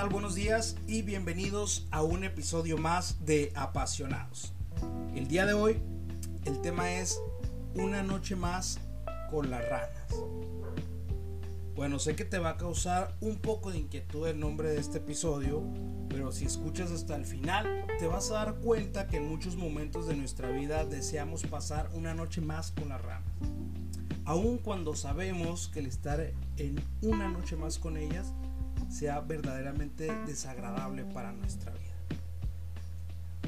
tal? Buenos días y bienvenidos a un episodio más de Apasionados. El día de hoy el tema es Una noche más con las ranas. Bueno, sé que te va a causar un poco de inquietud el nombre de este episodio, pero si escuchas hasta el final te vas a dar cuenta que en muchos momentos de nuestra vida deseamos pasar una noche más con las ranas. Aun cuando sabemos que el estar en una noche más con ellas sea verdaderamente desagradable para nuestra vida.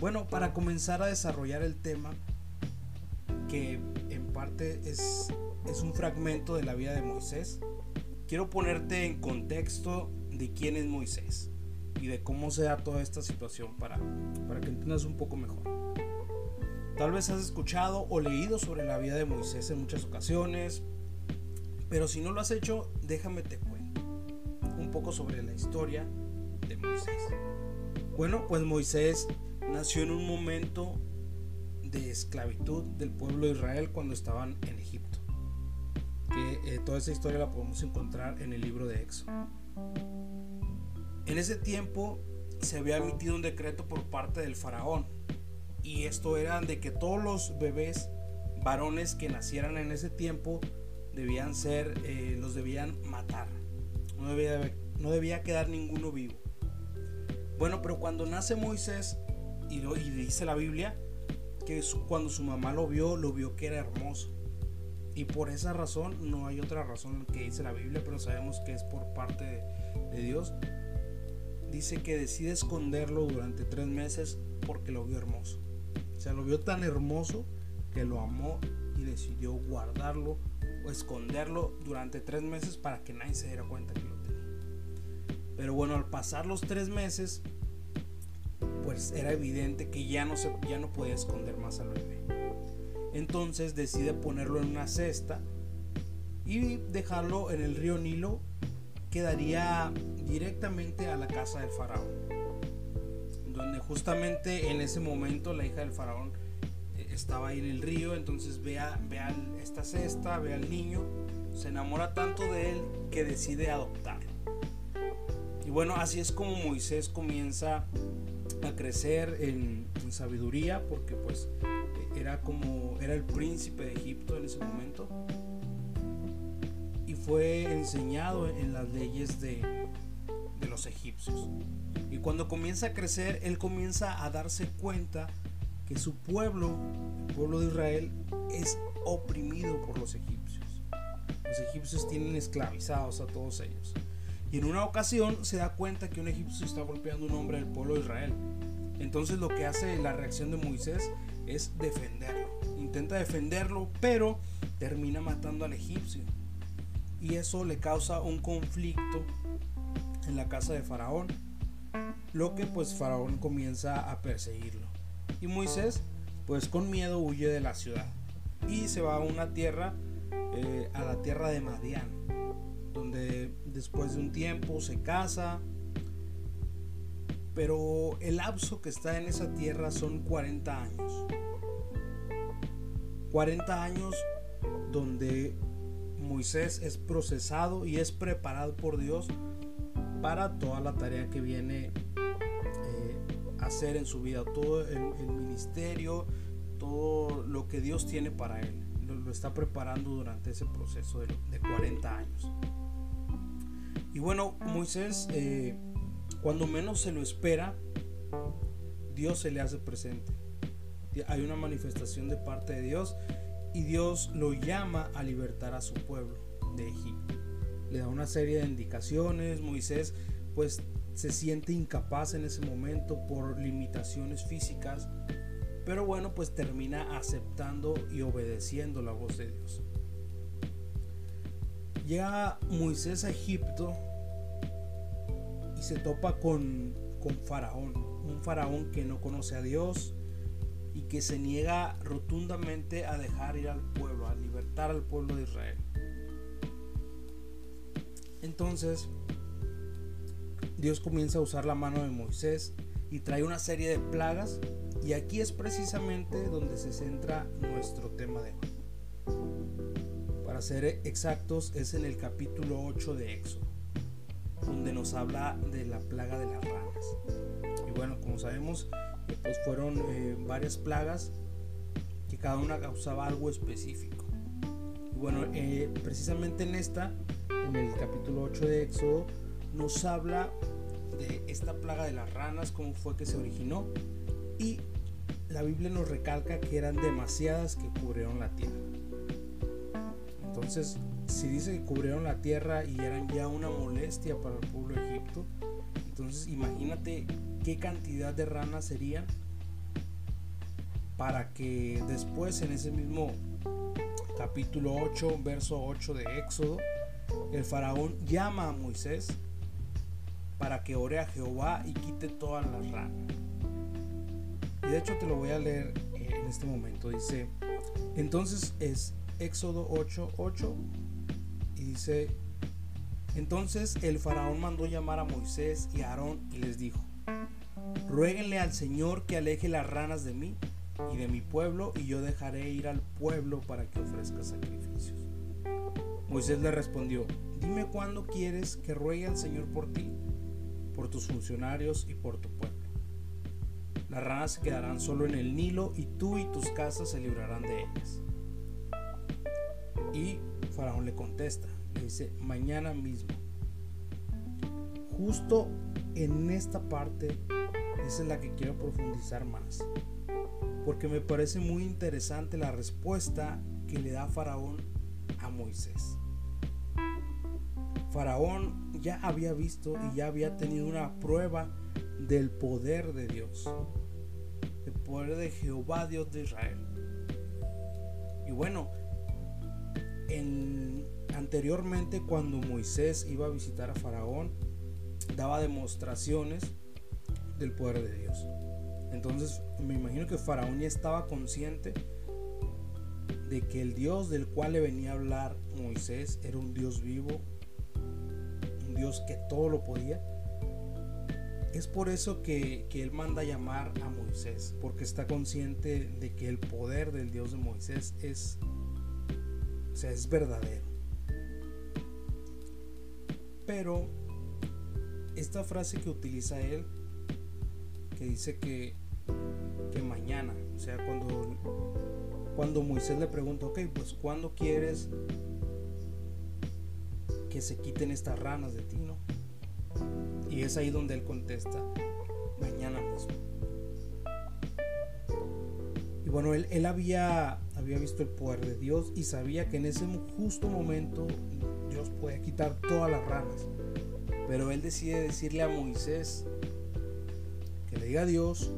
Bueno, para comenzar a desarrollar el tema, que en parte es, es un fragmento de la vida de Moisés, quiero ponerte en contexto de quién es Moisés y de cómo se da toda esta situación para, para que entiendas un poco mejor. Tal vez has escuchado o leído sobre la vida de Moisés en muchas ocasiones, pero si no lo has hecho, déjame te cuento poco sobre la historia de Moisés. Bueno, pues Moisés nació en un momento de esclavitud del pueblo de Israel cuando estaban en Egipto. Que eh, toda esa historia la podemos encontrar en el libro de Éxodo. En ese tiempo se había emitido un decreto por parte del faraón y esto era de que todos los bebés varones que nacieran en ese tiempo debían ser, eh, los debían matar. No debía no debía quedar ninguno vivo. Bueno, pero cuando nace Moisés, y, lo, y dice la Biblia, que cuando su mamá lo vio, lo vio que era hermoso. Y por esa razón, no hay otra razón que dice la Biblia, pero sabemos que es por parte de, de Dios. Dice que decide esconderlo durante tres meses porque lo vio hermoso. O sea, lo vio tan hermoso que lo amó y decidió guardarlo o esconderlo durante tres meses para que nadie se diera cuenta que pero bueno, al pasar los tres meses, pues era evidente que ya no, se, ya no podía esconder más al bebé. Entonces decide ponerlo en una cesta y dejarlo en el río Nilo que daría directamente a la casa del faraón. Donde justamente en ese momento la hija del faraón eh, estaba ahí en el río, entonces ve, a, esta cesta, ve al niño, se enamora tanto de él que decide adoptarlo bueno, así es como Moisés comienza a crecer en, sabiduría, porque pues era como, era el príncipe de Egipto en ese momento. Y fue enseñado en las leyes de, de los egipcios. Y cuando comienza a crecer, él comienza a darse cuenta que su pueblo, el pueblo de Israel, es oprimido por los egipcios. Los egipcios tienen esclavizados a todos ellos. Y en una ocasión se da cuenta que un egipcio está golpeando a un hombre del pueblo de Israel. Entonces lo que hace la reacción de Moisés es defenderlo. Intenta defenderlo, pero termina matando al egipcio. Y eso le causa un conflicto en la casa de Faraón. Lo que pues Faraón comienza a perseguirlo. Y Moisés pues con miedo huye de la ciudad. Y se va a una tierra, eh, a la tierra de Madián donde después de un tiempo se casa, pero el lapso que está en esa tierra son 40 años. 40 años donde Moisés es procesado y es preparado por Dios para toda la tarea que viene eh, a hacer en su vida, todo el, ministerio, todo lo que Dios tiene para él. Lo, está preparando durante ese proceso de, de 40 años. Bueno, Moisés, eh, cuando menos se lo espera, Dios se le hace presente. Hay una manifestación de parte de Dios y Dios lo llama a libertar a su pueblo de Egipto. Le da una serie de indicaciones. Moisés pues se siente incapaz en ese momento por limitaciones físicas. Pero bueno, pues termina aceptando y obedeciendo la voz de Dios. Llega Moisés a Egipto se topa con, con Faraón, un faraón que no conoce a Dios y que se niega rotundamente a dejar ir al pueblo, a libertar al pueblo de Israel. Entonces, Dios comienza a usar la mano de Moisés y trae una serie de plagas y aquí es precisamente donde se centra nuestro tema de hoy ser exactos, es en el capítulo 8 de Éxodo. Donde nos habla de la plaga de las ranas. Y bueno, como sabemos, eh, pues fueron eh, varias plagas que cada una causaba algo específico. Y bueno, eh, precisamente en esta, en el capítulo 8 de Éxodo, nos habla de esta plaga de las ranas, cómo fue que se originó y la Biblia nos recalca que eran demasiadas que cubrieron la tierra. Entonces, si dice que cubrieron la tierra y eran ya una molestia para el pueblo de Egipto, entonces imagínate qué cantidad de ranas serían para que después en ese mismo capítulo 8, verso 8 de Éxodo, el faraón llama a Moisés para que ore a Jehová y quite todas las ranas. Y de hecho te lo voy a leer eh, en este momento. Dice, entonces es Éxodo 8, 8 y dice, entonces el faraón mandó llamar a Moisés y a Aarón y les dijo, ruéguenle al Señor que aleje las ranas de mí y de mi pueblo y yo dejaré ir al pueblo para que ofrezca sacrificios. Moisés le respondió, dime cuándo quieres que ruegue al Señor por ti, por tus funcionarios y por tu pueblo. Las ranas se quedarán solo en el Nilo y tú y tus casas se librarán de ellas. Y Faraón le contesta, dice, mañana mismo. Justo en esta parte es en la que quiero profundizar más, porque me parece muy interesante la respuesta que le da Faraón a Moisés. Faraón ya había visto y ya había tenido una prueba del poder de Dios, del poder de Jehová Dios de Israel. Y bueno, en, anteriormente cuando Moisés iba a visitar a Faraón, daba demostraciones del poder de Dios. Entonces me imagino que Faraón ya estaba consciente de que el Dios del cual le venía a hablar Moisés era un Dios vivo, un Dios que todo lo podía. Es por eso que, que, él manda llamar a Moisés, porque está consciente de que el poder del Dios de Moisés es o sea, es verdadero. Pero esta frase que utiliza él, que dice que, que mañana, o sea, cuando, cuando Moisés le pregunta, ok, pues ¿cuándo quieres que se quiten estas ranas de ti, no? Y es ahí donde él contesta, mañana mismo. Y bueno, él, él había había visto el poder de Dios y sabía que en ese justo momento Podía quitar todas las ranas. Pero él decide decirle a Moisés que le diga a Dios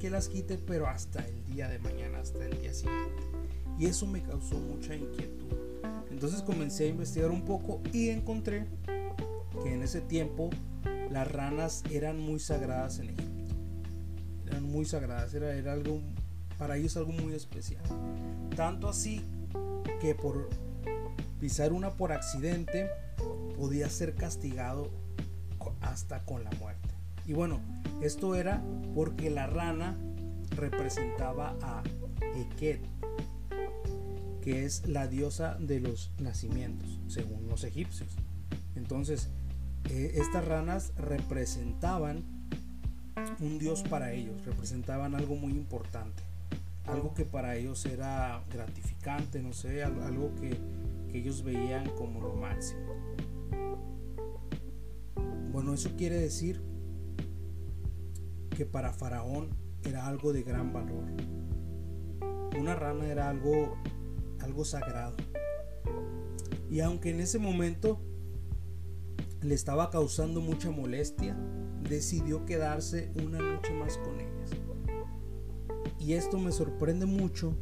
que las quite, pero hasta el día de mañana, hasta el día siguiente. Y eso me causó mucha inquietud. Entonces comencé a investigar un poco y encontré que en ese tiempo las ranas eran muy sagradas en Egipto. Eran muy sagradas, era, era algo para ellos algo muy especial. Tanto así que por pisar una por accidente podía ser castigado hasta con la muerte. Y bueno, esto era porque la rana representaba a Eket, que es la diosa de los nacimientos, según los egipcios. Entonces, eh, estas ranas representaban un dios para ellos, representaban algo muy importante algo que para ellos era gratificante, no sé, algo que, ellos veían como lo máximo. Bueno, eso quiere decir que para Faraón era algo de gran valor. Una rana era algo, algo sagrado. Y aunque en ese momento le estaba causando mucha molestia, decidió quedarse una noche más con ellas. Y esto me sorprende mucho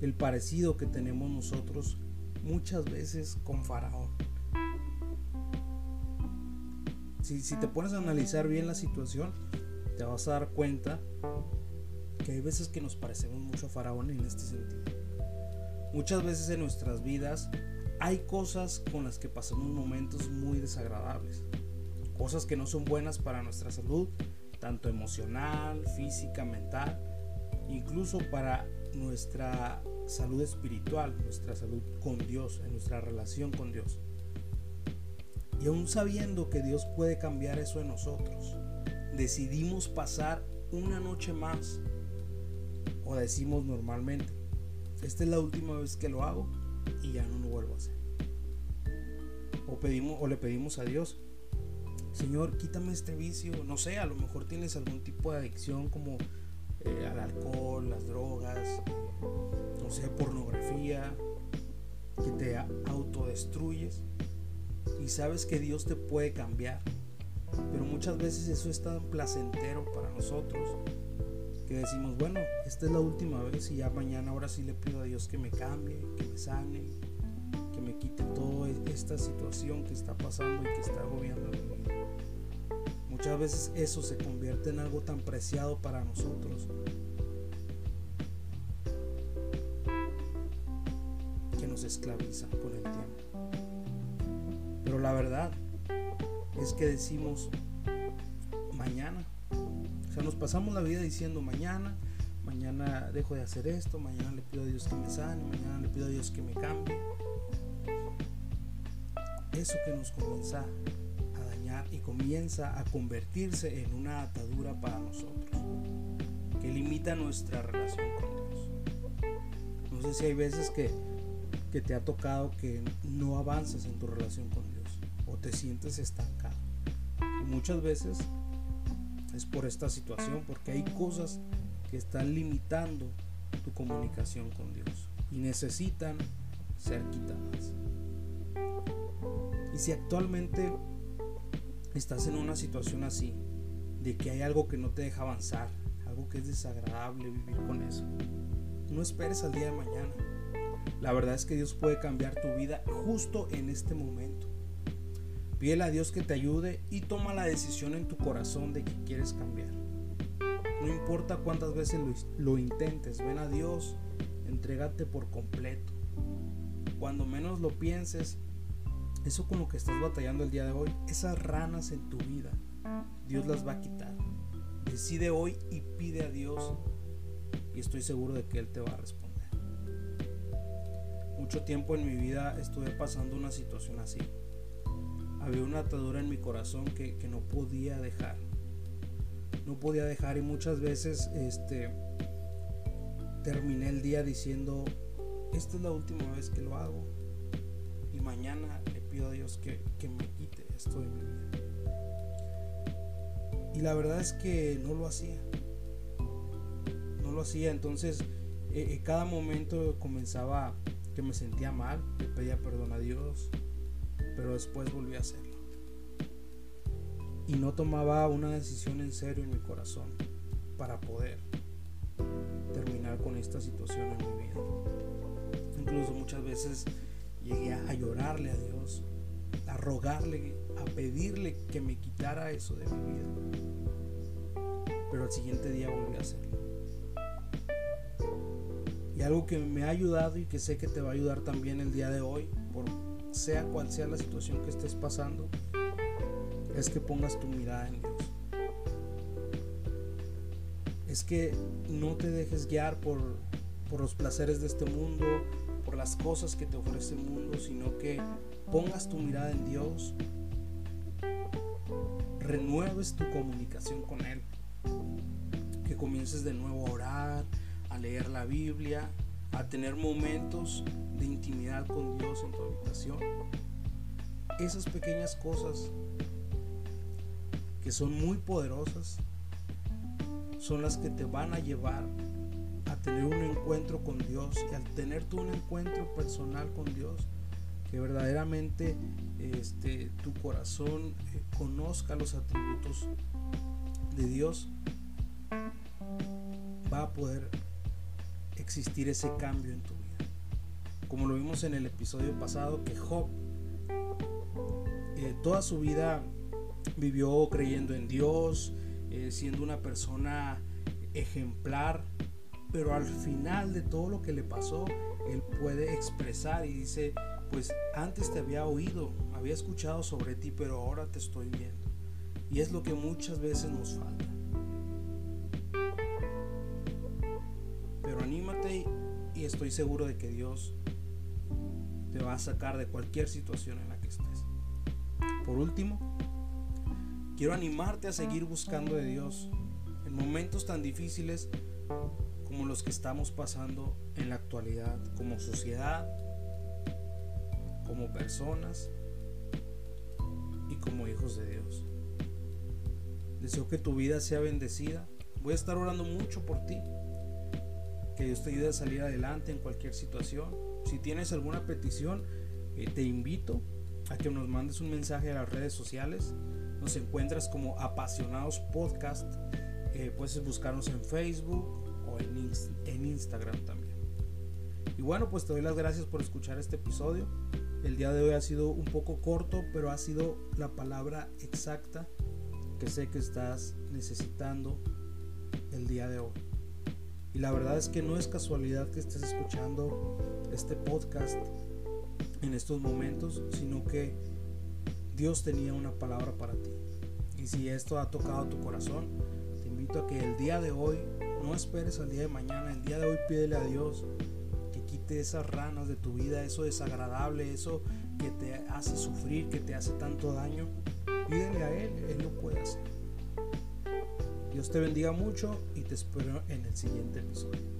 el parecido que tenemos nosotros muchas veces con Faraón. Si, te pones a analizar bien la situación, te vas a dar cuenta que hay veces que nos parecemos mucho a Faraón en este sentido. Muchas veces en nuestras vidas hay cosas con las que pasamos momentos muy desagradables. Cosas que no son buenas para nuestra salud, tanto emocional, física, mental incluso para nuestra salud espiritual, nuestra salud con Dios, en nuestra relación con Dios. Y aún sabiendo que Dios puede cambiar eso en nosotros, decidimos pasar una noche más o decimos normalmente, esta es la última vez que lo hago y ya no lo vuelvo a hacer. O, pedimos, o le pedimos a Dios, Señor, quítame este vicio. No sé, a lo mejor tienes algún tipo de adicción como eh, al alcohol, las drogas, no sé, pornografía, que te autodestruyes y sabes que Dios te puede cambiar. Pero muchas veces eso es tan placentero para nosotros que decimos, bueno, esta es la última vez y ya mañana ahora sí le pido a Dios que me cambie, que me sane, que me quite toda esta situación que está pasando y que está agobiando. Muchas veces eso se convierte en algo tan preciado para nosotros que nos esclaviza con el tiempo. Pero la verdad es que decimos mañana sea, nos pasamos la vida diciendo mañana, mañana dejo de hacer esto, mañana le pido a Dios que me sane, mañana le pido a Dios que me cambie. Eso que nos comienza y comienza a convertirse en una atadura para nosotros, que limita nuestra relación con Dios. No sé si hay veces que, que te ha tocado que no avanzas en tu relación con Dios o te sientes estancado. Y muchas veces es por esta situación, porque hay cosas que están limitando tu comunicación con Dios y necesitan ser quitadas. Y si actualmente estás en una situación así, de que hay algo que no te deja avanzar, algo que es desagradable vivir con eso, no esperes al día de mañana. La verdad es que Dios puede cambiar tu vida justo en este momento. Pídele a Dios que te ayude y toma la decisión en tu corazón de que quieres cambiar. No importa cuántas veces lo, intentes, ven a Dios, entrégate por completo. Cuando menos lo pienses, eso con lo que estás batallando el día de hoy, esas ranas en tu vida, Dios las va a quitar. Decide hoy y pide a Dios y estoy seguro de que Él te va a responder. Mucho tiempo en mi vida estuve pasando una situación así había una atadura en mi corazón que, no podía dejar. No podía dejar y muchas veces este, terminé el día diciendo, esta es la última vez que lo hago y mañana pido a Dios que, me quite esto de mi vida. Y la verdad es que no lo hacía. No lo hacía. Entonces, eh, eh, cada momento comenzaba que me sentía mal, le pedía perdón a Dios, pero después volví a hacerlo. Y no tomaba una decisión en serio en mi corazón para poder terminar con esta situación en mi vida. Incluso muchas veces llegué a llorarle a Dios, a rogarle, a pedirle que me quitara eso de mi vida. Pero al siguiente día volví a hacerlo. Y algo que me ha ayudado y que sé que te va a ayudar también el día de hoy, por sea cual sea la situación que estés pasando, es que pongas tu mirada en Dios. Es que no te dejes guiar por, por los placeres de este mundo, por las cosas que te ofrece el mundo, sino que pongas tu mirada en Dios, renueves tu comunicación con Él, que comiences de nuevo a orar, a leer la Biblia, a tener momentos de intimidad con Dios en tu habitación. Esas pequeñas cosas que son muy poderosas son las que te van a llevar tener un encuentro con Dios y al tener tú un encuentro personal con Dios que verdaderamente este, tu corazón eh, conozca los atributos de Dios va a poder existir ese cambio en tu vida. Como lo vimos en el episodio pasado, que Job eh, toda su vida vivió creyendo en Dios, eh, siendo una persona ejemplar, pero al final de todo lo que le pasó, él puede expresar y dice, pues antes te había oído, había escuchado sobre ti, pero ahora te estoy viendo. Y es lo que muchas veces nos falta. anímate y estoy seguro de que Dios te va a sacar de cualquier situación en la que estés. Por último, quiero animarte a seguir buscando de Dios en momentos tan difíciles como los que estamos pasando en la actualidad, como sociedad, como personas y como hijos de Dios. Deseo que tu vida sea bendecida. Voy a estar orando mucho por ti. Que Dios te ayude a salir adelante en cualquier situación. Si tienes alguna petición, eh, te invito a que nos mandes un mensaje a las redes sociales. Nos encuentras como Apasionados Podcast. Eh, puedes buscarnos en Facebook o en, en Instagram también. Y bueno, pues te doy las gracias por escuchar este episodio. El día de hoy ha sido un poco corto, pero ha sido la palabra exacta que sé que estás necesitando el día de hoy. Y la verdad es que no es casualidad que estés escuchando este podcast en estos momentos, sino que Dios tenía una palabra para ti. Y si esto ha tocado tu corazón, te invito a que el día de hoy, no esperes al día de mañana, el día de hoy pídele a Dios que quite esas ranas de tu vida, eso desagradable, eso que te hace sufrir, que te hace tanto daño Pídele a Él, Él lo puede hacer. Dios te bendiga mucho y te espero en el siguiente episodio.